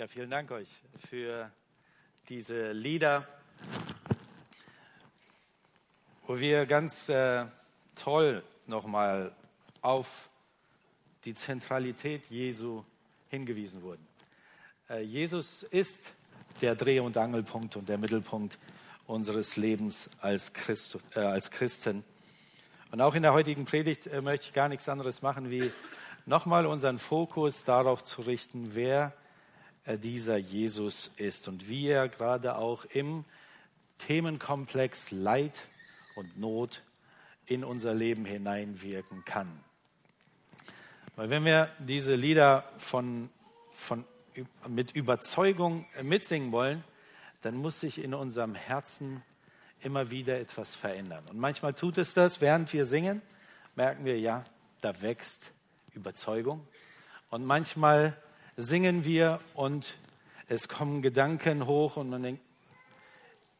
Ja, vielen Dank euch für diese Lieder, wo wir ganz äh, toll nochmal auf die Zentralität Jesu hingewiesen wurden. Äh, Jesus ist der Dreh- und Angelpunkt und der Mittelpunkt unseres Lebens als, Christ, äh, als Christen. Und auch in der heutigen Predigt äh, möchte ich gar nichts anderes machen, wie nochmal unseren Fokus darauf zu richten, wer dieser Jesus ist und wie er gerade auch im Themenkomplex Leid und Not in unser Leben hineinwirken kann. Weil wenn wir diese Lieder von, von, mit Überzeugung mitsingen wollen, dann muss sich in unserem Herzen immer wieder etwas verändern. Und manchmal tut es das, während wir singen, merken wir, ja, da wächst Überzeugung. Und manchmal singen wir und es kommen Gedanken hoch und man denkt,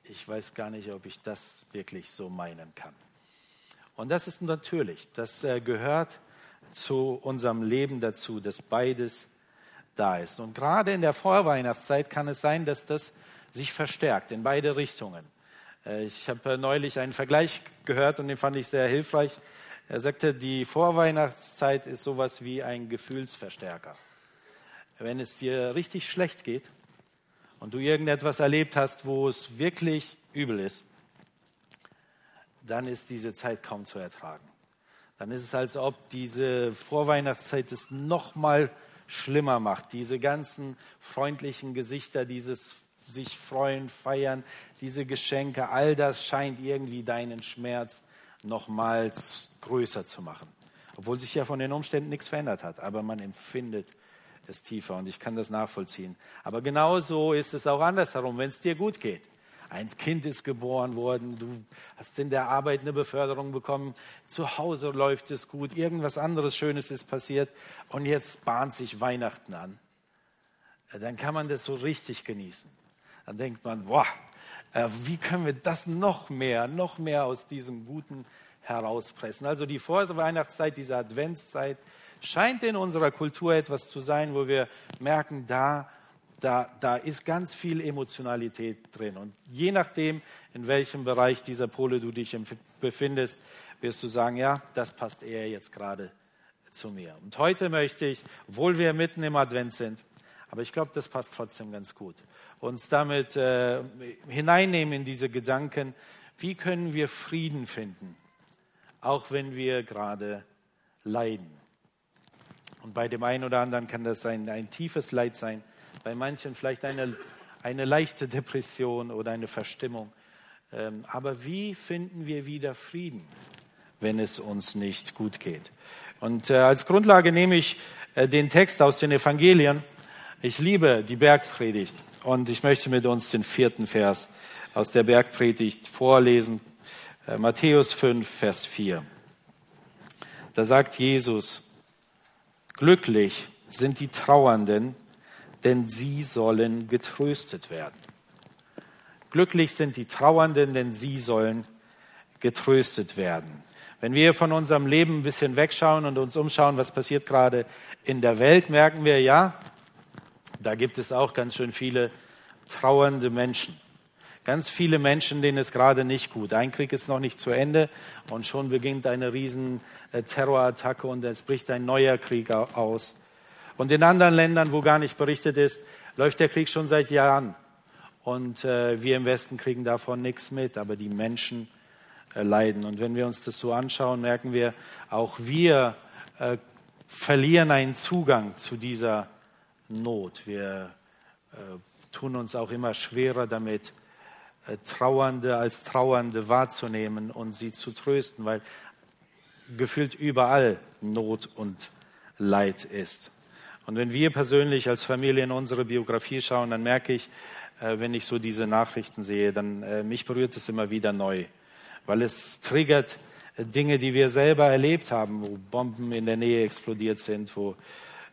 ich weiß gar nicht, ob ich das wirklich so meinen kann. Und das ist natürlich, das äh, gehört zu unserem Leben dazu, dass beides da ist. Und gerade in der Vorweihnachtszeit kann es sein, dass das sich verstärkt in beide Richtungen. Äh, ich habe äh, neulich einen Vergleich gehört und den fand ich sehr hilfreich. Er sagte, die Vorweihnachtszeit ist sowas wie ein Gefühlsverstärker wenn es dir richtig schlecht geht und du irgendetwas erlebt hast, wo es wirklich übel ist, dann ist diese Zeit kaum zu ertragen. Dann ist es, als ob diese Vorweihnachtszeit es noch mal schlimmer macht. Diese ganzen freundlichen Gesichter, dieses sich freuen, feiern, diese Geschenke, all das scheint irgendwie deinen Schmerz nochmals größer zu machen. Obwohl sich ja von den Umständen nichts verändert hat, aber man empfindet ist tiefer und ich kann das nachvollziehen. Aber genauso ist es auch andersherum, wenn es dir gut geht. Ein Kind ist geboren worden, du hast in der Arbeit eine Beförderung bekommen, zu Hause läuft es gut, irgendwas anderes Schönes ist passiert und jetzt bahnt sich Weihnachten an. Dann kann man das so richtig genießen. Dann denkt man, boah, äh, wie können wir das noch mehr, noch mehr aus diesem Guten herauspressen? Also die Vorweihnachtszeit, diese Adventszeit, scheint in unserer Kultur etwas zu sein, wo wir merken, da, da, da ist ganz viel Emotionalität drin. Und je nachdem, in welchem Bereich dieser Pole du dich befindest, wirst du sagen, ja, das passt eher jetzt gerade zu mir. Und heute möchte ich, obwohl wir mitten im Advent sind, aber ich glaube, das passt trotzdem ganz gut, uns damit äh, hineinnehmen in diese Gedanken, wie können wir Frieden finden, auch wenn wir gerade leiden. Und bei dem einen oder anderen kann das ein, ein tiefes Leid sein, bei manchen vielleicht eine, eine leichte Depression oder eine Verstimmung. Ähm, aber wie finden wir wieder Frieden, wenn es uns nicht gut geht? Und äh, als Grundlage nehme ich äh, den Text aus den Evangelien. Ich liebe die Bergpredigt und ich möchte mit uns den vierten Vers aus der Bergpredigt vorlesen. Äh, Matthäus 5, Vers 4. Da sagt Jesus, Glücklich sind die Trauernden, denn sie sollen getröstet werden. Glücklich sind die Trauernden, denn sie sollen getröstet werden. Wenn wir von unserem Leben ein bisschen wegschauen und uns umschauen, was passiert gerade in der Welt, merken wir, ja, da gibt es auch ganz schön viele trauernde Menschen. Ganz viele Menschen, denen es gerade nicht gut. Ein Krieg ist noch nicht zu Ende und schon beginnt eine riesen äh, Terrorattacke und es bricht ein neuer Krieg aus. Und in anderen Ländern, wo gar nicht berichtet ist, läuft der Krieg schon seit Jahren. Und äh, wir im Westen kriegen davon nichts mit, aber die Menschen äh, leiden. Und wenn wir uns das so anschauen, merken wir, auch wir äh, verlieren einen Zugang zu dieser Not. Wir äh, tun uns auch immer schwerer damit, Trauernde als Trauernde wahrzunehmen und sie zu trösten, weil gefühlt überall Not und Leid ist. Und wenn wir persönlich als Familie in unsere Biografie schauen, dann merke ich, äh, wenn ich so diese Nachrichten sehe, dann äh, mich berührt es immer wieder neu, weil es triggert Dinge, die wir selber erlebt haben, wo Bomben in der Nähe explodiert sind, wo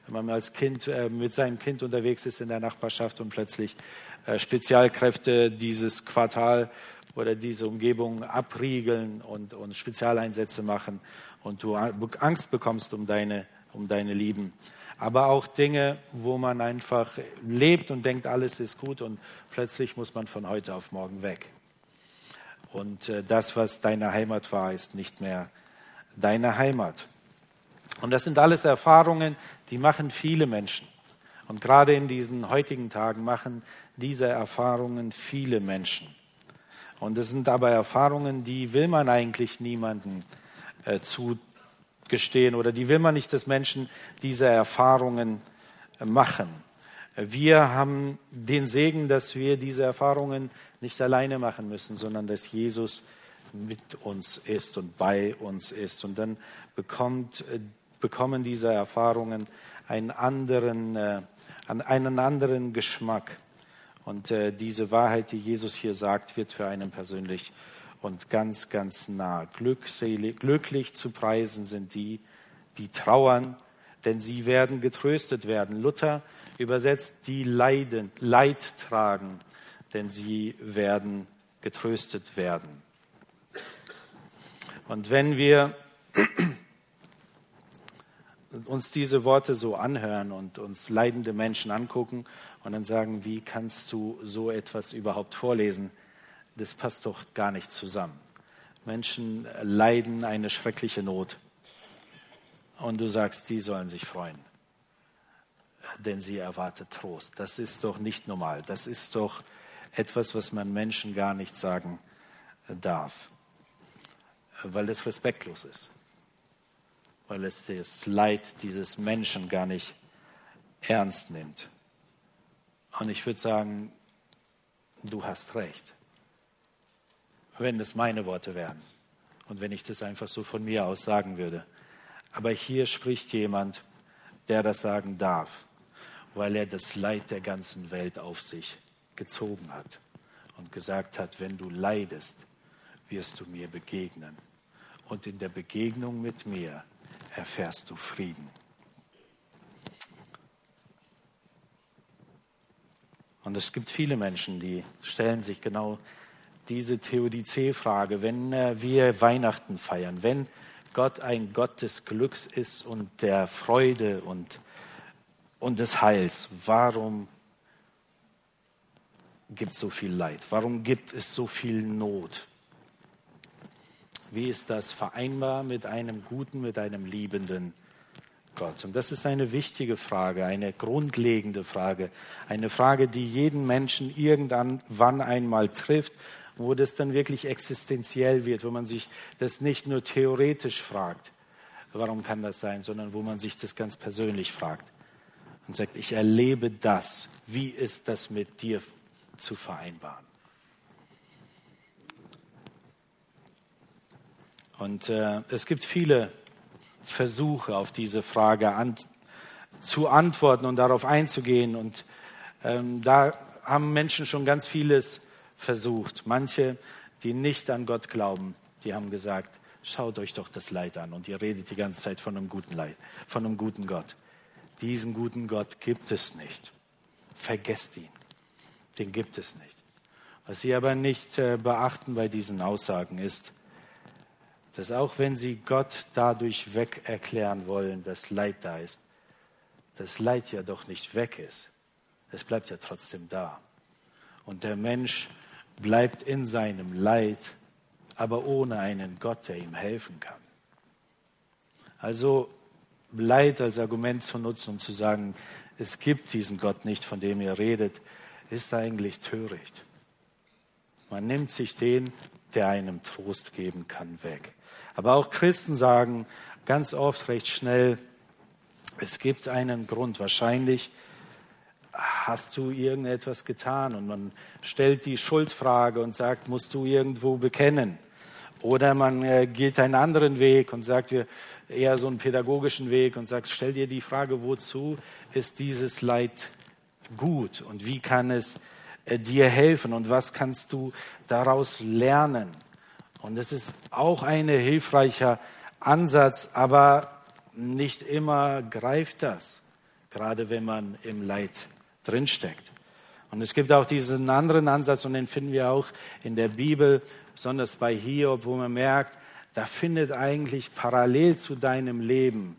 man als Kind mit seinem Kind unterwegs ist in der Nachbarschaft und plötzlich äh, Spezialkräfte dieses Quartal oder diese Umgebung abriegeln und, und Spezialeinsätze machen und du Angst bekommst um deine, um deine Lieben. aber auch Dinge, wo man einfach lebt und denkt, alles ist gut und plötzlich muss man von heute auf morgen weg. Und äh, das, was deine Heimat war, ist nicht mehr deine Heimat. Und das sind alles Erfahrungen, die machen viele Menschen. Und gerade in diesen heutigen Tagen machen diese Erfahrungen viele Menschen. Und es sind aber Erfahrungen, die will man eigentlich niemandem äh, zugestehen oder die will man nicht, dass Menschen diese Erfahrungen äh, machen. Wir haben den Segen, dass wir diese Erfahrungen nicht alleine machen müssen, sondern dass Jesus mit uns ist und bei uns ist. Und dann bekommt, äh, bekommen diese Erfahrungen einen anderen, äh, einen anderen Geschmack. Und äh, diese Wahrheit, die Jesus hier sagt, wird für einen persönlich und ganz, ganz nah. Glückselig, glücklich zu preisen sind die, die trauern, denn sie werden getröstet werden. Luther übersetzt, die leiden, Leid tragen, denn sie werden getröstet werden. Und wenn wir uns diese Worte so anhören und uns leidende Menschen angucken und dann sagen, wie kannst du so etwas überhaupt vorlesen? Das passt doch gar nicht zusammen. Menschen leiden eine schreckliche Not und du sagst, die sollen sich freuen, denn sie erwartet Trost. Das ist doch nicht normal. Das ist doch etwas, was man Menschen gar nicht sagen darf weil es respektlos ist, weil es das Leid dieses Menschen gar nicht ernst nimmt. Und ich würde sagen, du hast recht, wenn es meine Worte wären und wenn ich das einfach so von mir aus sagen würde. Aber hier spricht jemand, der das sagen darf, weil er das Leid der ganzen Welt auf sich gezogen hat und gesagt hat, wenn du leidest, wirst du mir begegnen und in der Begegnung mit mir erfährst du Frieden. Und es gibt viele Menschen, die stellen sich genau diese Theodizee-Frage, wenn äh, wir Weihnachten feiern, wenn Gott ein Gott des Glücks ist und der Freude und, und des Heils, warum gibt es so viel Leid? Warum gibt es so viel Not? Wie ist das vereinbar mit einem guten, mit einem liebenden Gott? Und das ist eine wichtige Frage, eine grundlegende Frage, eine Frage, die jeden Menschen irgendwann einmal trifft, wo das dann wirklich existenziell wird, wo man sich das nicht nur theoretisch fragt, warum kann das sein, sondern wo man sich das ganz persönlich fragt und sagt, ich erlebe das, wie ist das mit dir zu vereinbaren? Und äh, es gibt viele Versuche, auf diese Frage an, zu antworten und darauf einzugehen. Und ähm, da haben Menschen schon ganz vieles versucht. Manche, die nicht an Gott glauben, die haben gesagt, schaut euch doch das Leid an. Und ihr redet die ganze Zeit von einem guten Leid, von einem guten Gott. Diesen guten Gott gibt es nicht. Vergesst ihn. Den gibt es nicht. Was sie aber nicht äh, beachten bei diesen Aussagen ist, dass auch wenn sie Gott dadurch weg erklären wollen, dass Leid da ist, das Leid ja doch nicht weg ist. Es bleibt ja trotzdem da. Und der Mensch bleibt in seinem Leid, aber ohne einen Gott, der ihm helfen kann. Also Leid als Argument zu nutzen und zu sagen, es gibt diesen Gott nicht, von dem ihr redet, ist eigentlich töricht. Man nimmt sich den, der einem Trost geben kann, weg. Aber auch Christen sagen ganz oft recht schnell, es gibt einen Grund. Wahrscheinlich hast du irgendetwas getan und man stellt die Schuldfrage und sagt, musst du irgendwo bekennen? Oder man äh, geht einen anderen Weg und sagt wir eher so einen pädagogischen Weg und sagt, stell dir die Frage, wozu ist dieses Leid gut und wie kann es äh, dir helfen und was kannst du daraus lernen? Und es ist auch ein hilfreicher Ansatz, aber nicht immer greift das, gerade wenn man im Leid drinsteckt. Und es gibt auch diesen anderen Ansatz, und den finden wir auch in der Bibel, besonders bei Hiob, wo man merkt, da findet eigentlich parallel zu deinem Leben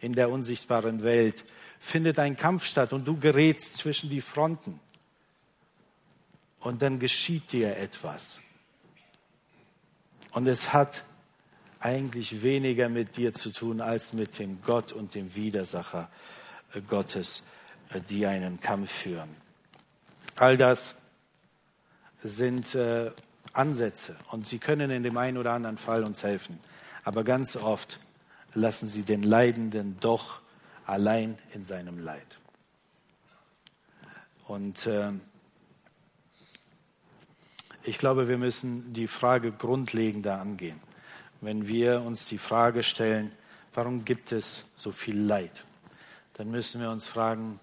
in der unsichtbaren Welt, findet ein Kampf statt und du gerätst zwischen die Fronten. Und dann geschieht dir etwas. Und es hat eigentlich weniger mit dir zu tun als mit dem Gott und dem Widersacher äh, Gottes, äh, die einen Kampf führen. All das sind äh, Ansätze und sie können in dem einen oder anderen Fall uns helfen. Aber ganz oft lassen sie den Leidenden doch allein in seinem Leid. Und äh, ich glaube, wir müssen die Frage grundlegender angehen. Wenn wir uns die Frage stellen, warum gibt es so viel Leid, dann müssen wir uns fragen,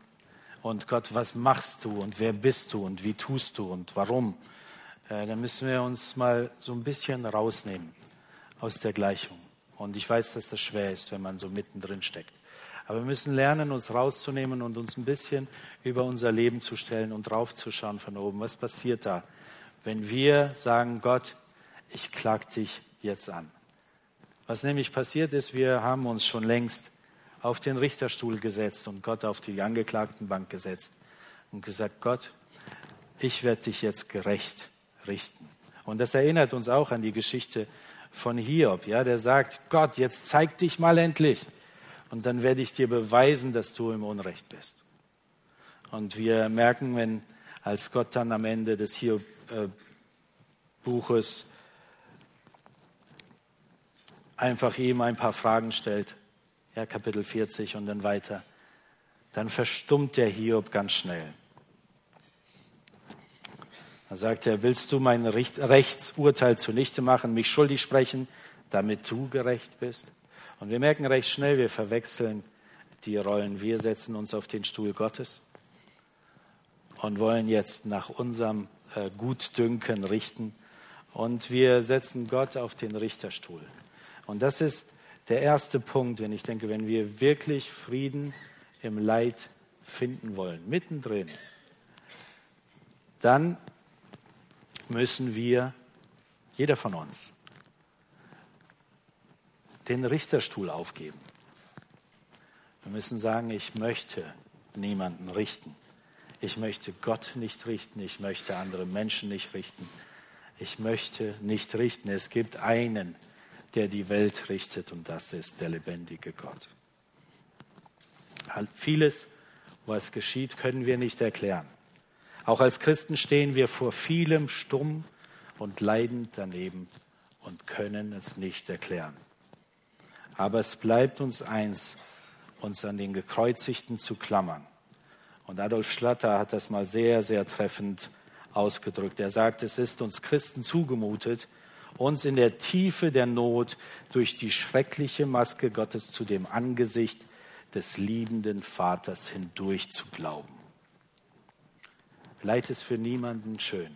und Gott, was machst du und wer bist du und wie tust du und warum? Äh, dann müssen wir uns mal so ein bisschen rausnehmen aus der Gleichung. Und ich weiß, dass das schwer ist, wenn man so mittendrin steckt. Aber wir müssen lernen, uns rauszunehmen und uns ein bisschen über unser Leben zu stellen und draufzuschauen von oben. Was passiert da, wenn wir sagen, Gott, ich klag dich jetzt an? Was nämlich passiert ist, wir haben uns schon längst auf den Richterstuhl gesetzt und Gott auf die Angeklagtenbank gesetzt und gesagt, Gott, ich werde dich jetzt gerecht richten. Und das erinnert uns auch an die Geschichte von Hiob, ja, der sagt, Gott, jetzt zeig dich mal endlich und dann werde ich dir beweisen, dass du im Unrecht bist. Und wir merken, wenn als Gott dann am Ende des Hiob-Buches äh, einfach ihm ein paar Fragen stellt, ja, Kapitel 40 und dann weiter, dann verstummt der Hiob ganz schnell. Da sagt er, willst du mein Rechtsurteil zunichte machen, mich schuldig sprechen, damit du gerecht bist? Und wir merken recht schnell, wir verwechseln die Rollen. Wir setzen uns auf den Stuhl Gottes und wollen jetzt nach unserem äh, Gutdünken richten. Und wir setzen Gott auf den Richterstuhl. Und das ist der erste Punkt, wenn ich denke, wenn wir wirklich Frieden im Leid finden wollen, mittendrin, dann müssen wir, jeder von uns, den Richterstuhl aufgeben. Wir müssen sagen, ich möchte niemanden richten. Ich möchte Gott nicht richten. Ich möchte andere Menschen nicht richten. Ich möchte nicht richten. Es gibt einen, der die Welt richtet und das ist der lebendige Gott. Vieles, was geschieht, können wir nicht erklären. Auch als Christen stehen wir vor vielem stumm und leidend daneben und können es nicht erklären. Aber es bleibt uns eins, uns an den Gekreuzigten zu klammern. Und Adolf Schlatter hat das mal sehr, sehr treffend ausgedrückt. Er sagt, es ist uns Christen zugemutet, uns in der Tiefe der Not durch die schreckliche Maske Gottes zu dem Angesicht des liebenden Vaters hindurch zu glauben. Leid ist für niemanden schön,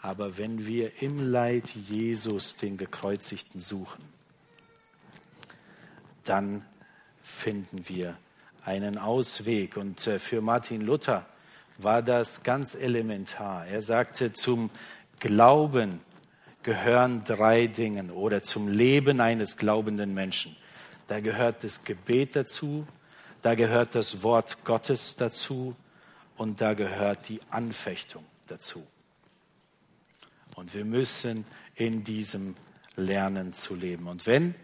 aber wenn wir im Leid Jesus, den Gekreuzigten, suchen, dann finden wir einen Ausweg. Und äh, für Martin Luther war das ganz elementar. Er sagte, zum Glauben gehören drei Dinge oder zum Leben eines glaubenden Menschen. Da gehört das Gebet dazu, da gehört das Wort Gottes dazu und da gehört die Anfechtung dazu. Und wir müssen in diesem lernen zu leben. Und wenn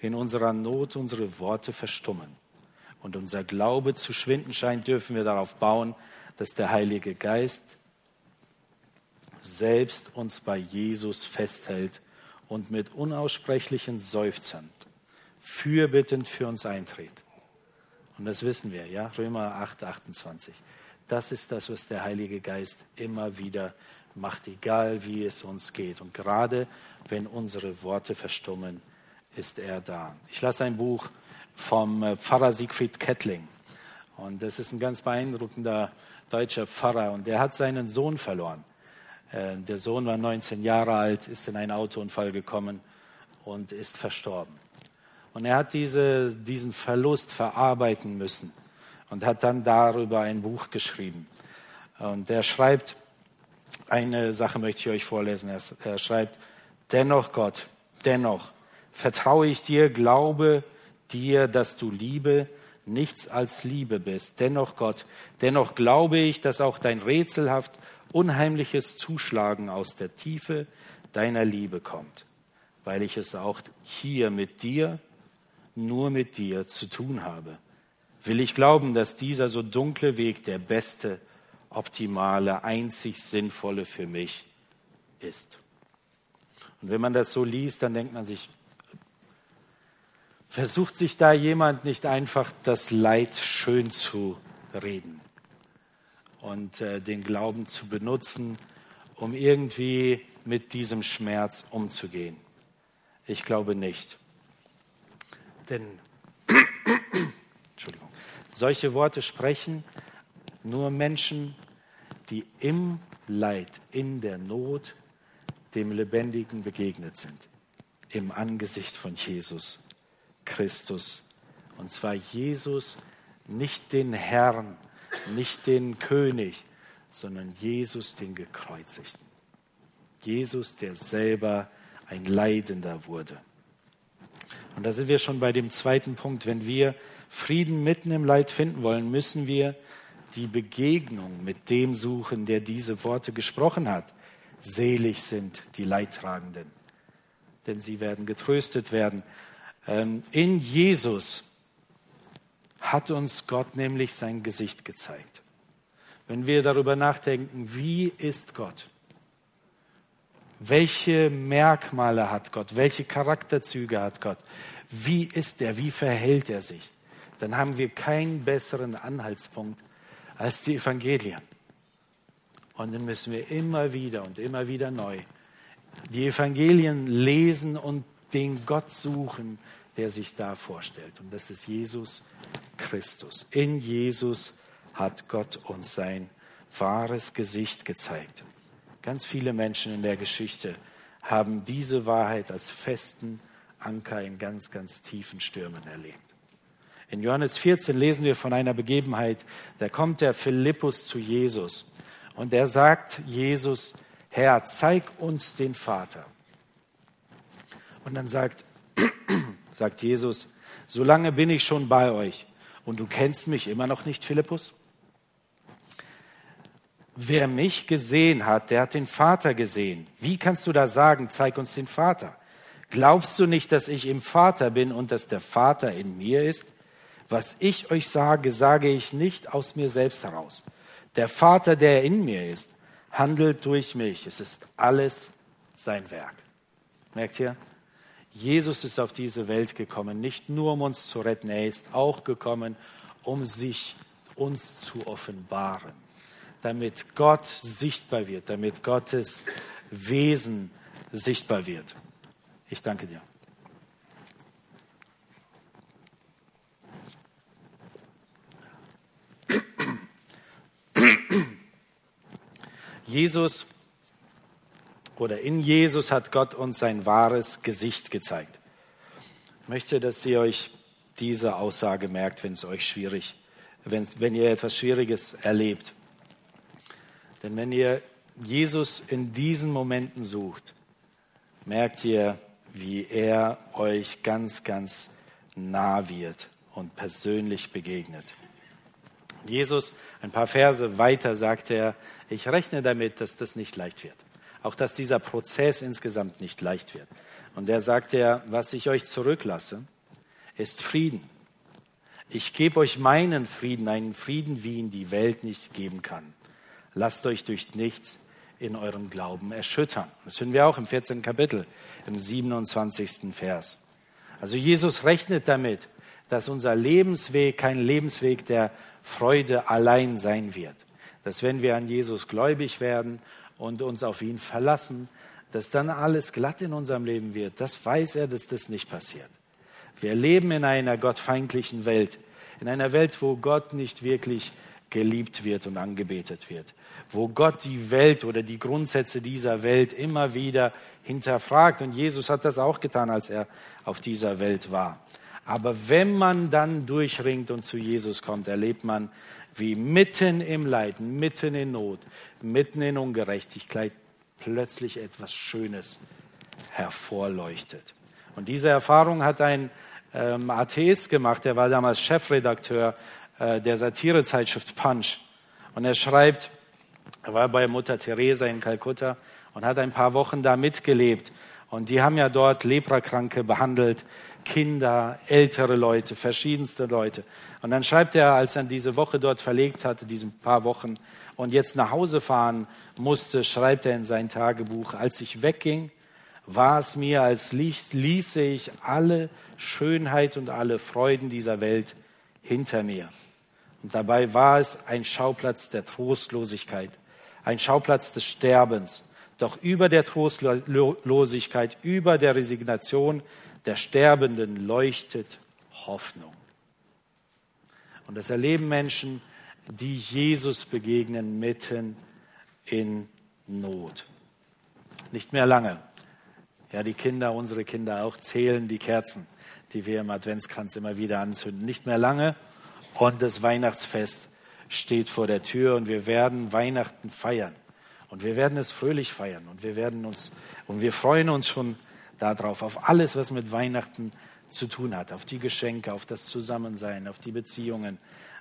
in unserer Not unsere Worte verstummen und unser Glaube zu schwinden scheint, dürfen wir darauf bauen, dass der Heilige Geist selbst uns bei Jesus festhält und mit unaussprechlichen Seufzern fürbittend für uns eintritt. Und das wissen wir, ja, Römer 8, 28. Das ist das, was der Heilige Geist immer wieder macht, egal wie es uns geht. Und gerade wenn unsere Worte verstummen, ist er da. Ich lasse ein Buch vom äh, Pfarrer Siegfried Kettling. Und das ist ein ganz beeindruckender deutscher Pfarrer. Und der hat seinen Sohn verloren. Äh, der Sohn war 19 Jahre alt, ist in einen Autounfall gekommen und ist verstorben. Und er hat diese, diesen Verlust verarbeiten müssen und hat dann darüber ein Buch geschrieben. Und er schreibt, eine Sache möchte ich euch vorlesen. Er, er schreibt, dennoch Gott, dennoch vertraue ich dir, glaube dir, dass du Liebe, nichts als Liebe bist. Dennoch, Gott, dennoch glaube ich, dass auch dein rätselhaft unheimliches Zuschlagen aus der Tiefe deiner Liebe kommt, weil ich es auch hier mit dir, nur mit dir zu tun habe. Will ich glauben, dass dieser so dunkle Weg der beste, optimale, einzig sinnvolle für mich ist. Und wenn man das so liest, dann denkt man sich, versucht sich da jemand nicht einfach das Leid schön zu reden und äh, den Glauben zu benutzen, um irgendwie mit diesem Schmerz umzugehen? Ich glaube nicht. Denn Entschuldigung, solche Worte sprechen nur Menschen, die im Leid, in der Not dem Lebendigen begegnet sind, im Angesicht von Jesus Christus. Und zwar Jesus, nicht den Herrn, nicht den König, sondern Jesus, den Gekreuzigten. Jesus, der selber ein Leidender wurde. Und da sind wir schon bei dem zweiten Punkt. Wenn wir Frieden mitten im Leid finden wollen, müssen wir die Begegnung mit dem suchen, der diese Worte gesprochen hat. Selig sind die Leidtragenden, denn sie werden getröstet werden. Ähm, in Jesus hat uns Gott nämlich sein Gesicht gezeigt. Wenn wir darüber nachdenken, wie ist Gott? Welche Merkmale hat Gott? Welche Charakterzüge hat Gott? Wie ist er? Wie verhält er sich? Dann haben wir keinen besseren Anhaltspunkt als die Evangelien. Und dann müssen wir immer wieder und immer wieder neu die Evangelien lesen und den Gott suchen, der sich da vorstellt. Und das ist Jesus Christus. In Jesus hat Gott uns sein wahres Gesicht gezeigt. Ganz viele Menschen in der Geschichte haben diese Wahrheit als festen Anker in ganz, ganz tiefen Stürmen erlebt. In Johannes 14 lesen wir von einer Begebenheit, da kommt der Philippus zu Jesus und er sagt Jesus, Herr, zeig uns den Vater. Und dann sagt, sagt Jesus, so lange bin ich schon bei euch und du kennst mich immer noch nicht, Philippus? Wer mich gesehen hat, der hat den Vater gesehen. Wie kannst du da sagen, zeig uns den Vater? Glaubst du nicht, dass ich im Vater bin und dass der Vater in mir ist? Was ich euch sage, sage ich nicht aus mir selbst heraus. Der Vater, der in mir ist, handelt durch mich. Es ist alles sein Werk. Merkt ihr? Jesus ist auf diese Welt gekommen, nicht nur um uns zu retten, er ist auch gekommen, um sich uns zu offenbaren, damit Gott sichtbar wird, damit Gottes Wesen sichtbar wird. Ich danke dir. Jesus oder in Jesus hat Gott uns sein wahres Gesicht gezeigt. Ich möchte, dass ihr euch diese Aussage merkt, wenn es euch schwierig, wenn, wenn ihr etwas Schwieriges erlebt. Denn wenn ihr Jesus in diesen Momenten sucht, merkt ihr, wie er euch ganz, ganz nah wird und persönlich begegnet. Jesus, ein paar Verse weiter, sagt er, ich rechne damit, dass das nicht leicht wird. Auch dass dieser Prozess insgesamt nicht leicht wird. Und er sagt er, was ich euch zurücklasse, ist Frieden. Ich gebe euch meinen Frieden, einen Frieden, wie ihn die Welt nicht geben kann. Lasst euch durch nichts in eurem Glauben erschüttern. Das finden wir auch im 14. Kapitel, im 27. Vers. Also Jesus rechnet damit, dass unser Lebensweg kein Lebensweg der Freude allein sein wird. Dass wenn wir an Jesus gläubig werden und uns auf ihn verlassen, dass dann alles glatt in unserem Leben wird. Das weiß er, dass das nicht passiert. Wir leben in einer gottfeindlichen Welt, in einer Welt, wo Gott nicht wirklich geliebt wird und angebetet wird, wo Gott die Welt oder die Grundsätze dieser Welt immer wieder hinterfragt. Und Jesus hat das auch getan, als er auf dieser Welt war. Aber wenn man dann durchringt und zu Jesus kommt, erlebt man, wie mitten im Leiden, mitten in Not, mitten in Ungerechtigkeit plötzlich etwas Schönes hervorleuchtet. Und diese Erfahrung hat ein ähm, Atheist gemacht. Er war damals Chefredakteur äh, der Satirezeitschrift Punch. Und er schreibt, er war bei Mutter Teresa in Kalkutta und hat ein paar Wochen da mitgelebt. Und die haben ja dort Leprakranke behandelt, Kinder, ältere Leute, verschiedenste Leute. Und dann schreibt er, als er diese Woche dort verlegt hatte, diese paar Wochen, und jetzt nach Hause fahren musste, schreibt er in sein Tagebuch, als ich wegging, war es mir, als ließe ich alle Schönheit und alle Freuden dieser Welt hinter mir. Und dabei war es ein Schauplatz der Trostlosigkeit, ein Schauplatz des Sterbens. Doch über der Trostlosigkeit, über der Resignation der Sterbenden leuchtet Hoffnung. Und das erleben Menschen, die Jesus begegnen mitten in Not. Nicht mehr lange. Ja, die Kinder, unsere Kinder auch, zählen die Kerzen, die wir im Adventskranz immer wieder anzünden. Nicht mehr lange und das Weihnachtsfest steht vor der Tür und wir werden Weihnachten feiern. Und wir werden es fröhlich feiern und wir werden uns, und wir freuen uns schon darauf, auf alles, was mit Weihnachten zu tun hat, auf die Geschenke, auf das Zusammensein, auf die Beziehungen,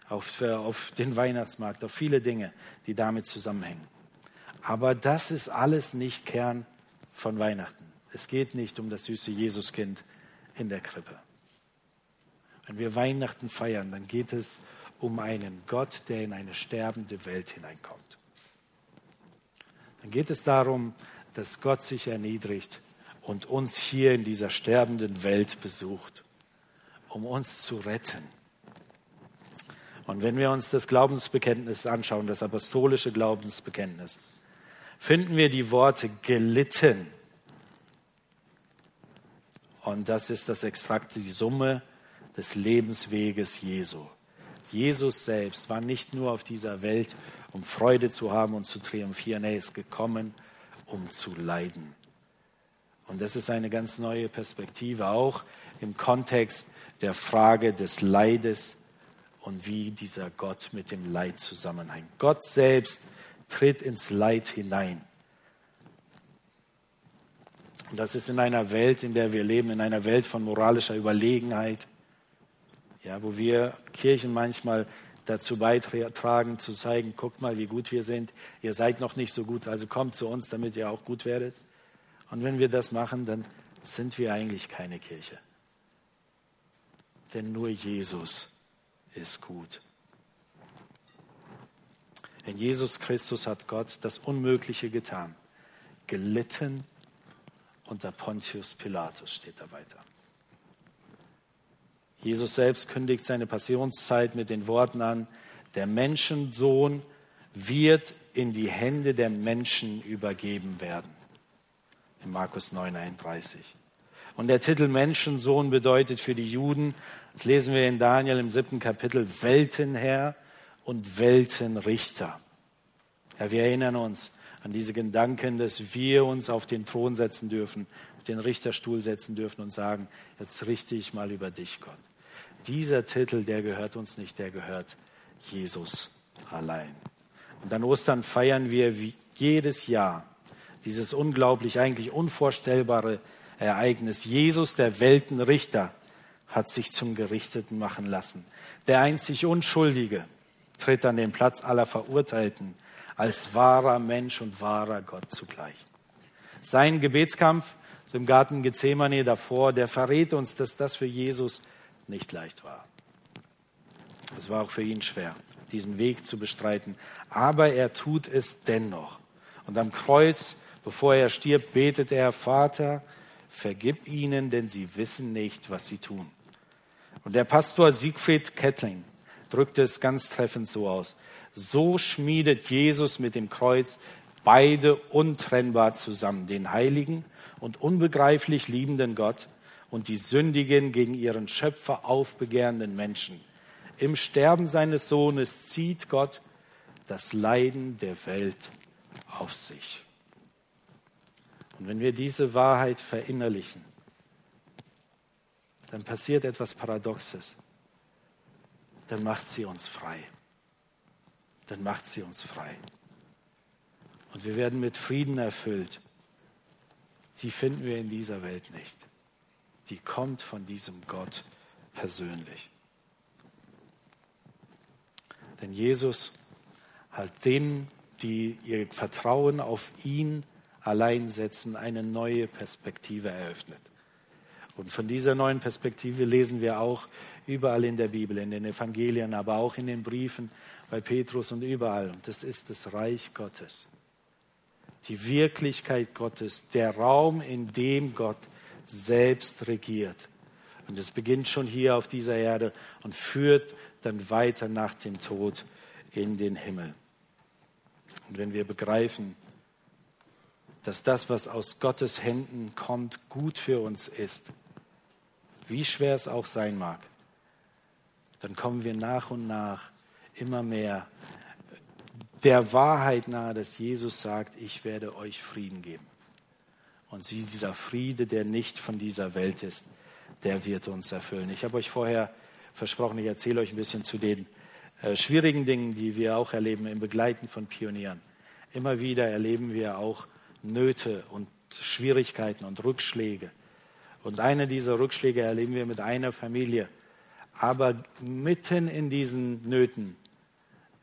auf, äh, auf den Weihnachtsmarkt, auf viele Dinge, die damit zusammenhängen. Aber das ist alles nicht Kern von Weihnachten. Es geht nicht um das süße Jesuskind in der Krippe. Wenn wir Weihnachten feiern, dann geht es um einen Gott, der in eine sterbende Welt hineinkommt. Dann geht es darum, dass Gott sich erniedrigt und uns hier in dieser sterbenden Welt besucht, um uns zu retten. Und wenn wir uns das Glaubensbekenntnis anschauen, das apostolische Glaubensbekenntnis, finden wir die Worte gelitten. Und das ist das Extrakt, die Summe des Lebensweges Jesu. Jesus selbst war nicht nur auf dieser Welt, um Freude zu haben und zu triumphieren, er ist gekommen, um zu leiden. Und das ist eine ganz neue Perspektive, auch im Kontext der Frage des Leides und wie dieser Gott mit dem Leid zusammenhängt. Gott selbst tritt ins Leid hinein. Und das ist in einer Welt, in der wir leben, in einer Welt von moralischer Überlegenheit, ja, wo wir Kirchen manchmal dazu beitragen, zu zeigen, guckt mal, wie gut wir sind. Ihr seid noch nicht so gut, also kommt zu uns, damit ihr auch gut werdet. Und wenn wir das machen, dann sind wir eigentlich keine Kirche. Denn nur Jesus ist gut. In Jesus Christus hat Gott das Unmögliche getan. Gelitten unter Pontius Pilatus steht da weiter. Jesus selbst kündigt seine Passionszeit mit den Worten an, der Menschensohn wird in die Hände der Menschen übergeben werden. In Markus 9, 31. Und der Titel Menschensohn bedeutet für die Juden, das lesen wir in Daniel im siebten Kapitel, Weltenherr und Weltenrichter. Ja, wir erinnern uns an diese Gedanken, dass wir uns auf den Thron setzen dürfen, auf den Richterstuhl setzen dürfen und sagen, jetzt richte ich mal über dich, Gott. Dieser Titel, der gehört uns nicht, der gehört Jesus allein. Und an Ostern feiern wir wie jedes Jahr dieses unglaublich, eigentlich unvorstellbare Ereignis. Jesus, der Weltenrichter, hat sich zum Gerichteten machen lassen. Der einzig Unschuldige tritt an den Platz aller Verurteilten als wahrer Mensch und wahrer Gott zugleich. Sein Gebetskampf im Garten Gethsemane davor, der verrät uns, dass das für Jesus nicht leicht war. Es war auch für ihn schwer, diesen Weg zu bestreiten. Aber er tut es dennoch. Und am Kreuz, bevor er stirbt, betet er, Vater, vergib ihnen, denn sie wissen nicht, was sie tun. Und der Pastor Siegfried Kettling drückt es ganz treffend so aus. So schmiedet Jesus mit dem Kreuz beide untrennbar zusammen, den heiligen und unbegreiflich liebenden Gott und die sündigen gegen ihren Schöpfer aufbegehrenden Menschen. Im Sterben seines Sohnes zieht Gott das Leiden der Welt auf sich. Und wenn wir diese Wahrheit verinnerlichen, dann passiert etwas Paradoxes. Dann macht sie uns frei. Dann macht sie uns frei. Und wir werden mit Frieden erfüllt. Sie finden wir in dieser Welt nicht die kommt von diesem Gott persönlich. Denn Jesus hat denen, die ihr Vertrauen auf ihn allein setzen, eine neue Perspektive eröffnet. Und von dieser neuen Perspektive lesen wir auch überall in der Bibel, in den Evangelien, aber auch in den Briefen bei Petrus und überall. Und das ist das Reich Gottes. Die Wirklichkeit Gottes, der Raum, in dem Gott selbst regiert. Und es beginnt schon hier auf dieser Erde und führt dann weiter nach dem Tod in den Himmel. Und wenn wir begreifen, dass das, was aus Gottes Händen kommt, gut für uns ist, wie schwer es auch sein mag, dann kommen wir nach und nach immer mehr der Wahrheit nahe, dass Jesus sagt, ich werde euch Frieden geben. Und dieser Friede, der nicht von dieser Welt ist, der wird uns erfüllen. Ich habe euch vorher versprochen, ich erzähle euch ein bisschen zu den äh, schwierigen Dingen, die wir auch erleben im Begleiten von Pionieren. Immer wieder erleben wir auch Nöte und Schwierigkeiten und Rückschläge. Und eine dieser Rückschläge erleben wir mit einer Familie. Aber mitten in diesen Nöten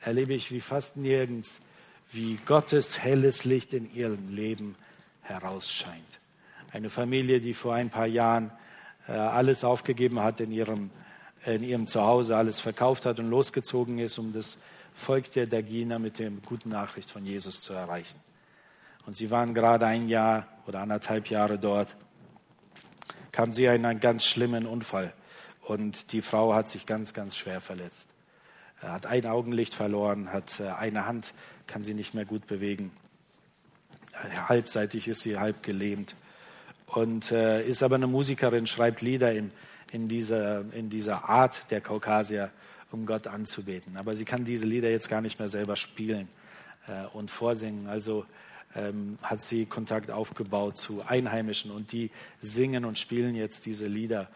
erlebe ich wie fast nirgends, wie Gottes helles Licht in ihrem Leben herausscheint. Eine Familie, die vor ein paar Jahren äh, alles aufgegeben hat in ihrem, in ihrem Zuhause, alles verkauft hat und losgezogen ist, um das Volk der Daginer mit der guten Nachricht von Jesus zu erreichen. Und sie waren gerade ein Jahr oder anderthalb Jahre dort kam sie in einen ganz schlimmen Unfall. Und die Frau hat sich ganz, ganz schwer verletzt. Er hat ein Augenlicht verloren, hat äh, eine Hand, kann sie nicht mehr gut bewegen. Halbseitig ist sie halb gelähmt. Und äh, ist aber eine Musikerin, schreibt Lieder in, in, dieser, in dieser Art der Kaukasier, um Gott anzubeten. Aber sie kann diese Lieder jetzt gar nicht mehr selber spielen äh, und vorsingen. Also ähm, hat sie Kontakt aufgebaut zu Einheimischen und die singen und spielen jetzt diese Lieder,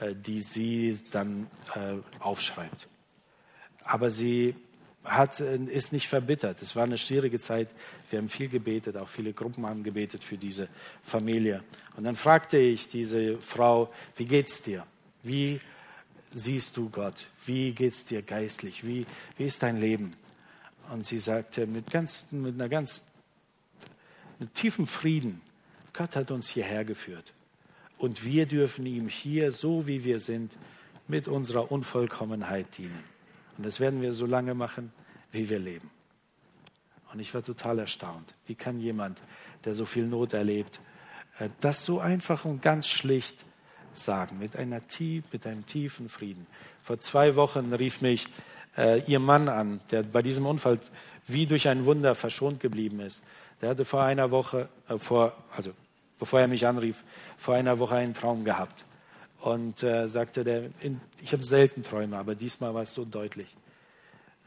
äh, die sie dann äh, aufschreibt. Aber sie hat, äh, ist nicht verbittert. Es war eine schwierige Zeit. Wir haben viel gebetet, auch viele Gruppen haben gebetet für diese Familie. Und dann fragte ich diese Frau, wie geht's dir? Wie siehst du Gott? Wie geht's dir geistlich? Wie, wie ist dein Leben? Und sie sagte mit, ganz, mit einer ganz mit tiefem Frieden, Gott hat uns hierher geführt. Und wir dürfen ihm hier, so wie wir sind, mit unserer Unvollkommenheit dienen. Und das werden wir so lange machen, wie wir leben. Und ich war total erstaunt. Wie kann jemand, der so viel Not erlebt, äh, das so einfach und ganz schlicht sagen, mit, einer, mit einem tiefen Frieden. Vor zwei Wochen rief mich äh, ihr Mann an, der bei diesem Unfall wie durch ein Wunder verschont geblieben ist. Der hatte vor einer Woche, äh, vor, also bevor er mich anrief, vor einer Woche einen Traum gehabt. Und äh, sagte, der, in, ich habe selten Träume, aber diesmal war es so deutlich.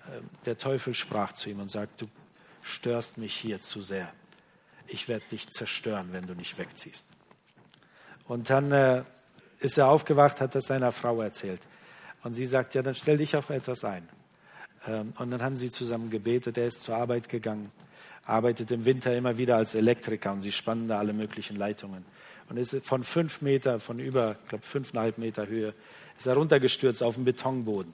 Äh, der Teufel sprach zu ihm und sagte, du störst mich hier zu sehr. Ich werde dich zerstören, wenn du nicht wegziehst. Und dann äh, ist er aufgewacht, hat das seiner Frau erzählt. Und sie sagt, ja, dann stell dich auf etwas ein. Ähm, und dann haben sie zusammen gebetet. Er ist zur Arbeit gegangen arbeitet im Winter immer wieder als Elektriker und sie spannen da alle möglichen Leitungen. Und ist von fünf Meter, von über, ich glaube, fünfeinhalb Meter Höhe, ist er runtergestürzt auf den Betonboden.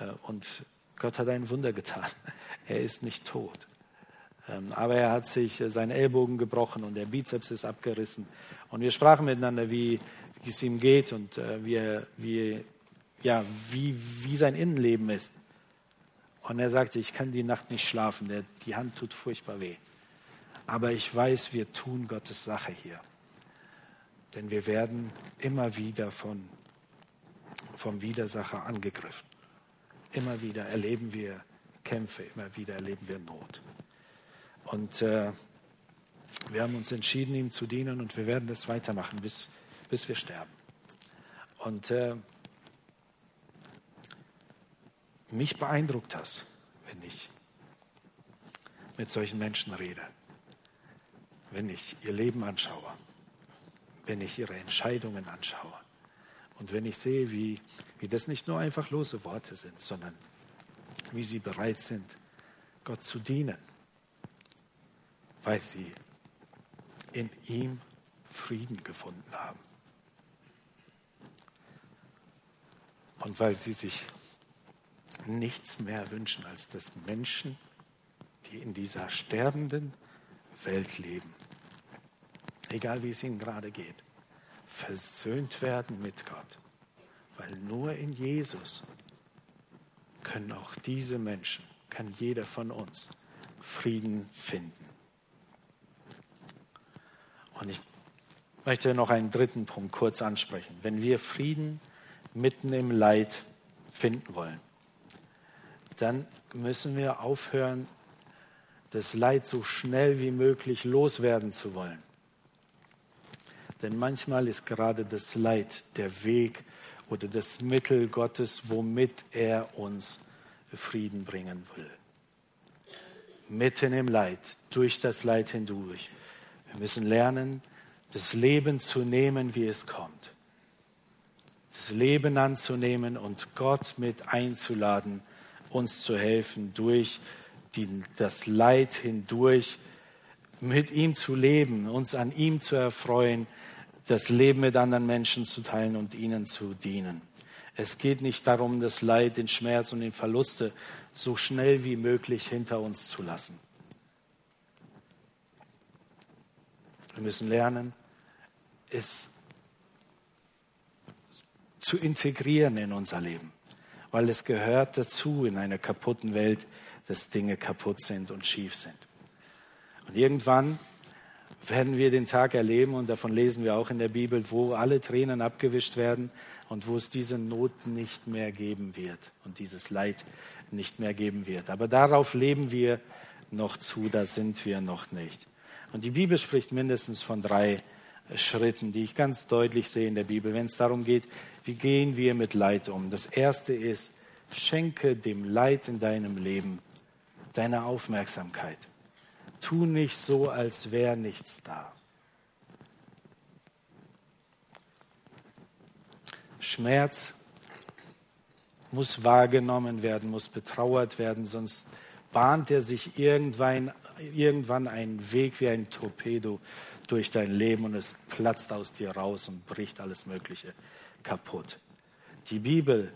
Äh, und Gott hat ein Wunder getan. Er ist nicht tot. Ähm, aber er hat sich äh, seinen Ellbogen gebrochen und der Bizeps ist abgerissen. Und wir sprachen miteinander, wie, wie es ihm geht und äh, wie, wie, ja, wie, wie sein Innenleben ist. Und er sagte, ich kann die Nacht nicht schlafen, der, die Hand tut furchtbar weh. Aber ich weiß, wir tun Gottes Sache hier. Denn wir werden immer wieder von, vom Widersacher angegriffen. Immer wieder erleben wir Kämpfe, immer wieder erleben wir Not. Und äh, wir haben uns entschieden, ihm zu dienen und wir werden das weitermachen, bis, bis wir sterben. Und äh, mich beeindruckt das, wenn ich mit solchen Menschen rede, wenn ich ihr Leben anschaue, wenn ich ihre Entscheidungen anschaue und wenn ich sehe, wie, wie das nicht nur einfach lose Worte sind, sondern wie sie bereit sind, Gott zu dienen, weil sie in ihm Frieden gefunden haben. und weil sie sich nichts mehr wünschen, als dass Menschen, die in dieser sterbenden Welt leben, egal wie es ihnen gerade geht, versöhnt werden mit Gott. Weil nur in Jesus können auch diese Menschen, kann jeder von uns Frieden finden. Und ich möchte noch einen dritten Punkt kurz ansprechen. Wenn wir Frieden mitten im Leid finden wollen, dann müssen wir aufhören, das Leid so schnell wie möglich loswerden zu wollen. Denn manchmal ist gerade das Leid der Weg oder das Mittel Gottes, womit er uns Frieden bringen will. Mitten im Leid, durch das Leid hindurch. Wir müssen lernen, das Leben zu nehmen, wie es kommt. Das Leben anzunehmen und Gott mit einzuladen, uns zu helfen, durch die, das Leid hindurch mit ihm zu leben, uns an ihm zu erfreuen, das Leben mit anderen Menschen zu teilen und ihnen zu dienen. Es geht nicht darum, das Leid, den Schmerz und den Verluste so schnell wie möglich hinter uns zu lassen. Wir müssen lernen, es zu integrieren in unser Leben, weil es gehört dazu in einer kaputten Welt, dass Dinge kaputt sind und schief sind. Und irgendwann werden wir den Tag erleben, und davon lesen wir auch in der Bibel, wo alle Tränen abgewischt werden und wo es diese Not nicht mehr geben wird und dieses Leid nicht mehr geben wird. Aber darauf leben wir noch zu, da sind wir noch nicht. Und die Bibel spricht mindestens von drei Schritten, die ich ganz deutlich sehe in der Bibel, wenn es darum geht, wie gehen wir mit Leid um. Das erste ist, schenke dem Leid in deinem Leben deine Aufmerksamkeit. Tu nicht so, als wäre nichts da. Schmerz muss wahrgenommen werden, muss betrauert werden, sonst bahnt er sich irgendwann, irgendwann einen Weg wie ein Torpedo durch dein Leben und es platzt aus dir raus und bricht alles Mögliche kaputt. Die Bibel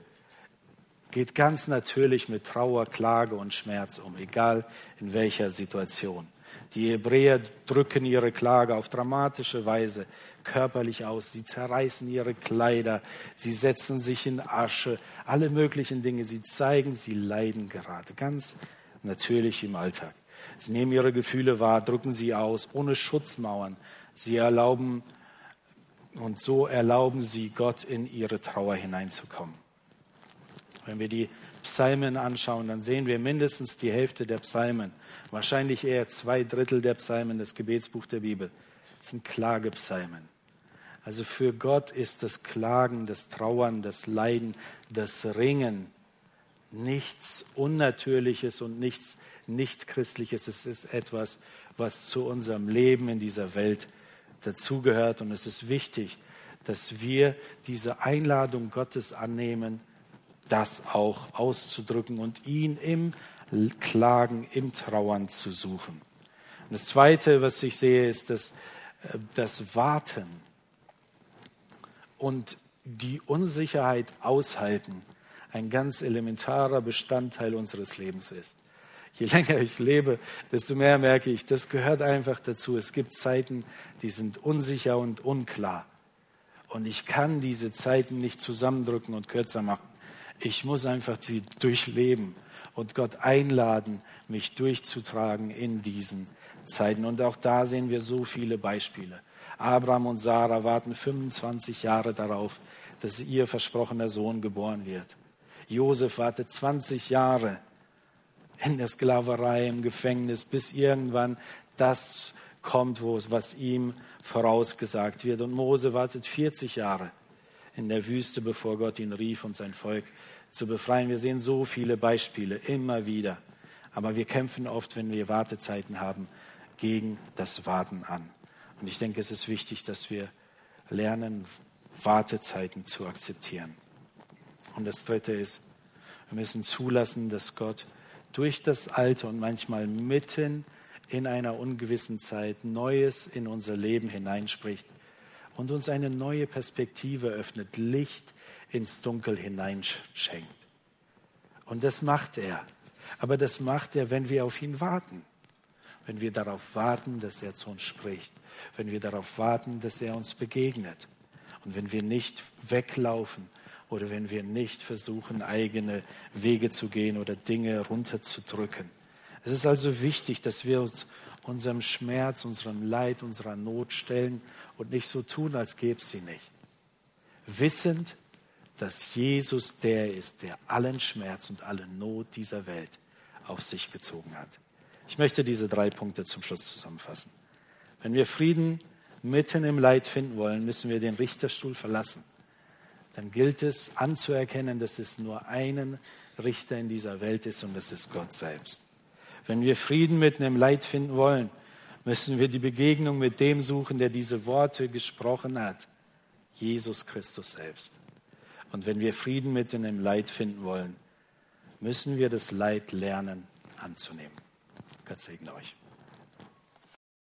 geht ganz natürlich mit Trauer, Klage und Schmerz um, egal in welcher Situation. Die Hebräer drücken ihre Klage auf dramatische Weise körperlich aus. Sie zerreißen ihre Kleider, sie setzen sich in Asche, alle möglichen Dinge. Sie zeigen, sie leiden gerade, ganz natürlich im Alltag. Sie nehmen ihre Gefühle wahr, drücken sie aus, ohne Schutzmauern. Sie erlauben und so erlauben sie Gott in ihre Trauer hineinzukommen. Wenn wir die Psalmen anschauen, dann sehen wir mindestens die Hälfte der Psalmen, wahrscheinlich eher zwei Drittel der Psalmen, das Gebetsbuch der Bibel, sind Klagepsalmen. Also für Gott ist das Klagen, das Trauern, das Leiden, das Ringen nichts Unnatürliches und nichts Nichtchristliches. Es ist etwas, was zu unserem Leben in dieser Welt dazugehört. Und es ist wichtig, dass wir diese Einladung Gottes annehmen, das auch auszudrücken und ihn im Klagen, im Trauern zu suchen. Und das Zweite, was ich sehe, ist dass äh, das Warten und die Unsicherheit aushalten ein ganz elementarer Bestandteil unseres Lebens ist. Je länger ich lebe, desto mehr merke ich, das gehört einfach dazu. Es gibt Zeiten, die sind unsicher und unklar. Und ich kann diese Zeiten nicht zusammendrücken und kürzer machen. Ich muss einfach sie durchleben und Gott einladen, mich durchzutragen in diesen Zeiten. Und auch da sehen wir so viele Beispiele. Abraham und Sarah warten 25 Jahre darauf, dass ihr versprochener Sohn geboren wird. Josef wartet 20 Jahre in der Sklaverei, im Gefängnis, bis irgendwann das kommt, was ihm vorausgesagt wird. Und Mose wartet 40 Jahre in der Wüste, bevor Gott ihn rief und sein Volk zu befreien. Wir sehen so viele Beispiele immer wieder. Aber wir kämpfen oft, wenn wir Wartezeiten haben, gegen das Warten an. Und ich denke, es ist wichtig, dass wir lernen, Wartezeiten zu akzeptieren. Und das Dritte ist, wir müssen zulassen, dass Gott durch das Alte und manchmal mitten in einer ungewissen Zeit Neues in unser Leben hineinspricht und uns eine neue Perspektive öffnet, Licht ins Dunkel hineinschenkt. Und das macht er. Aber das macht er, wenn wir auf ihn warten. Wenn wir darauf warten, dass er zu uns spricht. Wenn wir darauf warten, dass er uns begegnet. Und wenn wir nicht weglaufen oder wenn wir nicht versuchen, eigene Wege zu gehen oder Dinge runterzudrücken. Es ist also wichtig, dass wir uns unserem Schmerz, unserem Leid, unserer Not stellen und nicht so tun, als gäbe es sie nicht. Wissend, dass Jesus der ist, der allen Schmerz und alle Not dieser Welt auf sich gezogen hat. Ich möchte diese drei Punkte zum Schluss zusammenfassen. Wenn wir Frieden mitten im Leid finden wollen, müssen wir den Richterstuhl verlassen. Dann gilt es anzuerkennen, dass es nur einen Richter in dieser Welt ist und das ist Gott selbst. Wenn wir Frieden mitten im Leid finden wollen, müssen wir die Begegnung mit dem suchen, der diese Worte gesprochen hat. Jesus Christus selbst. Und wenn wir Frieden mitten im Leid finden wollen, müssen wir das Leid lernen anzunehmen. Gott segne euch.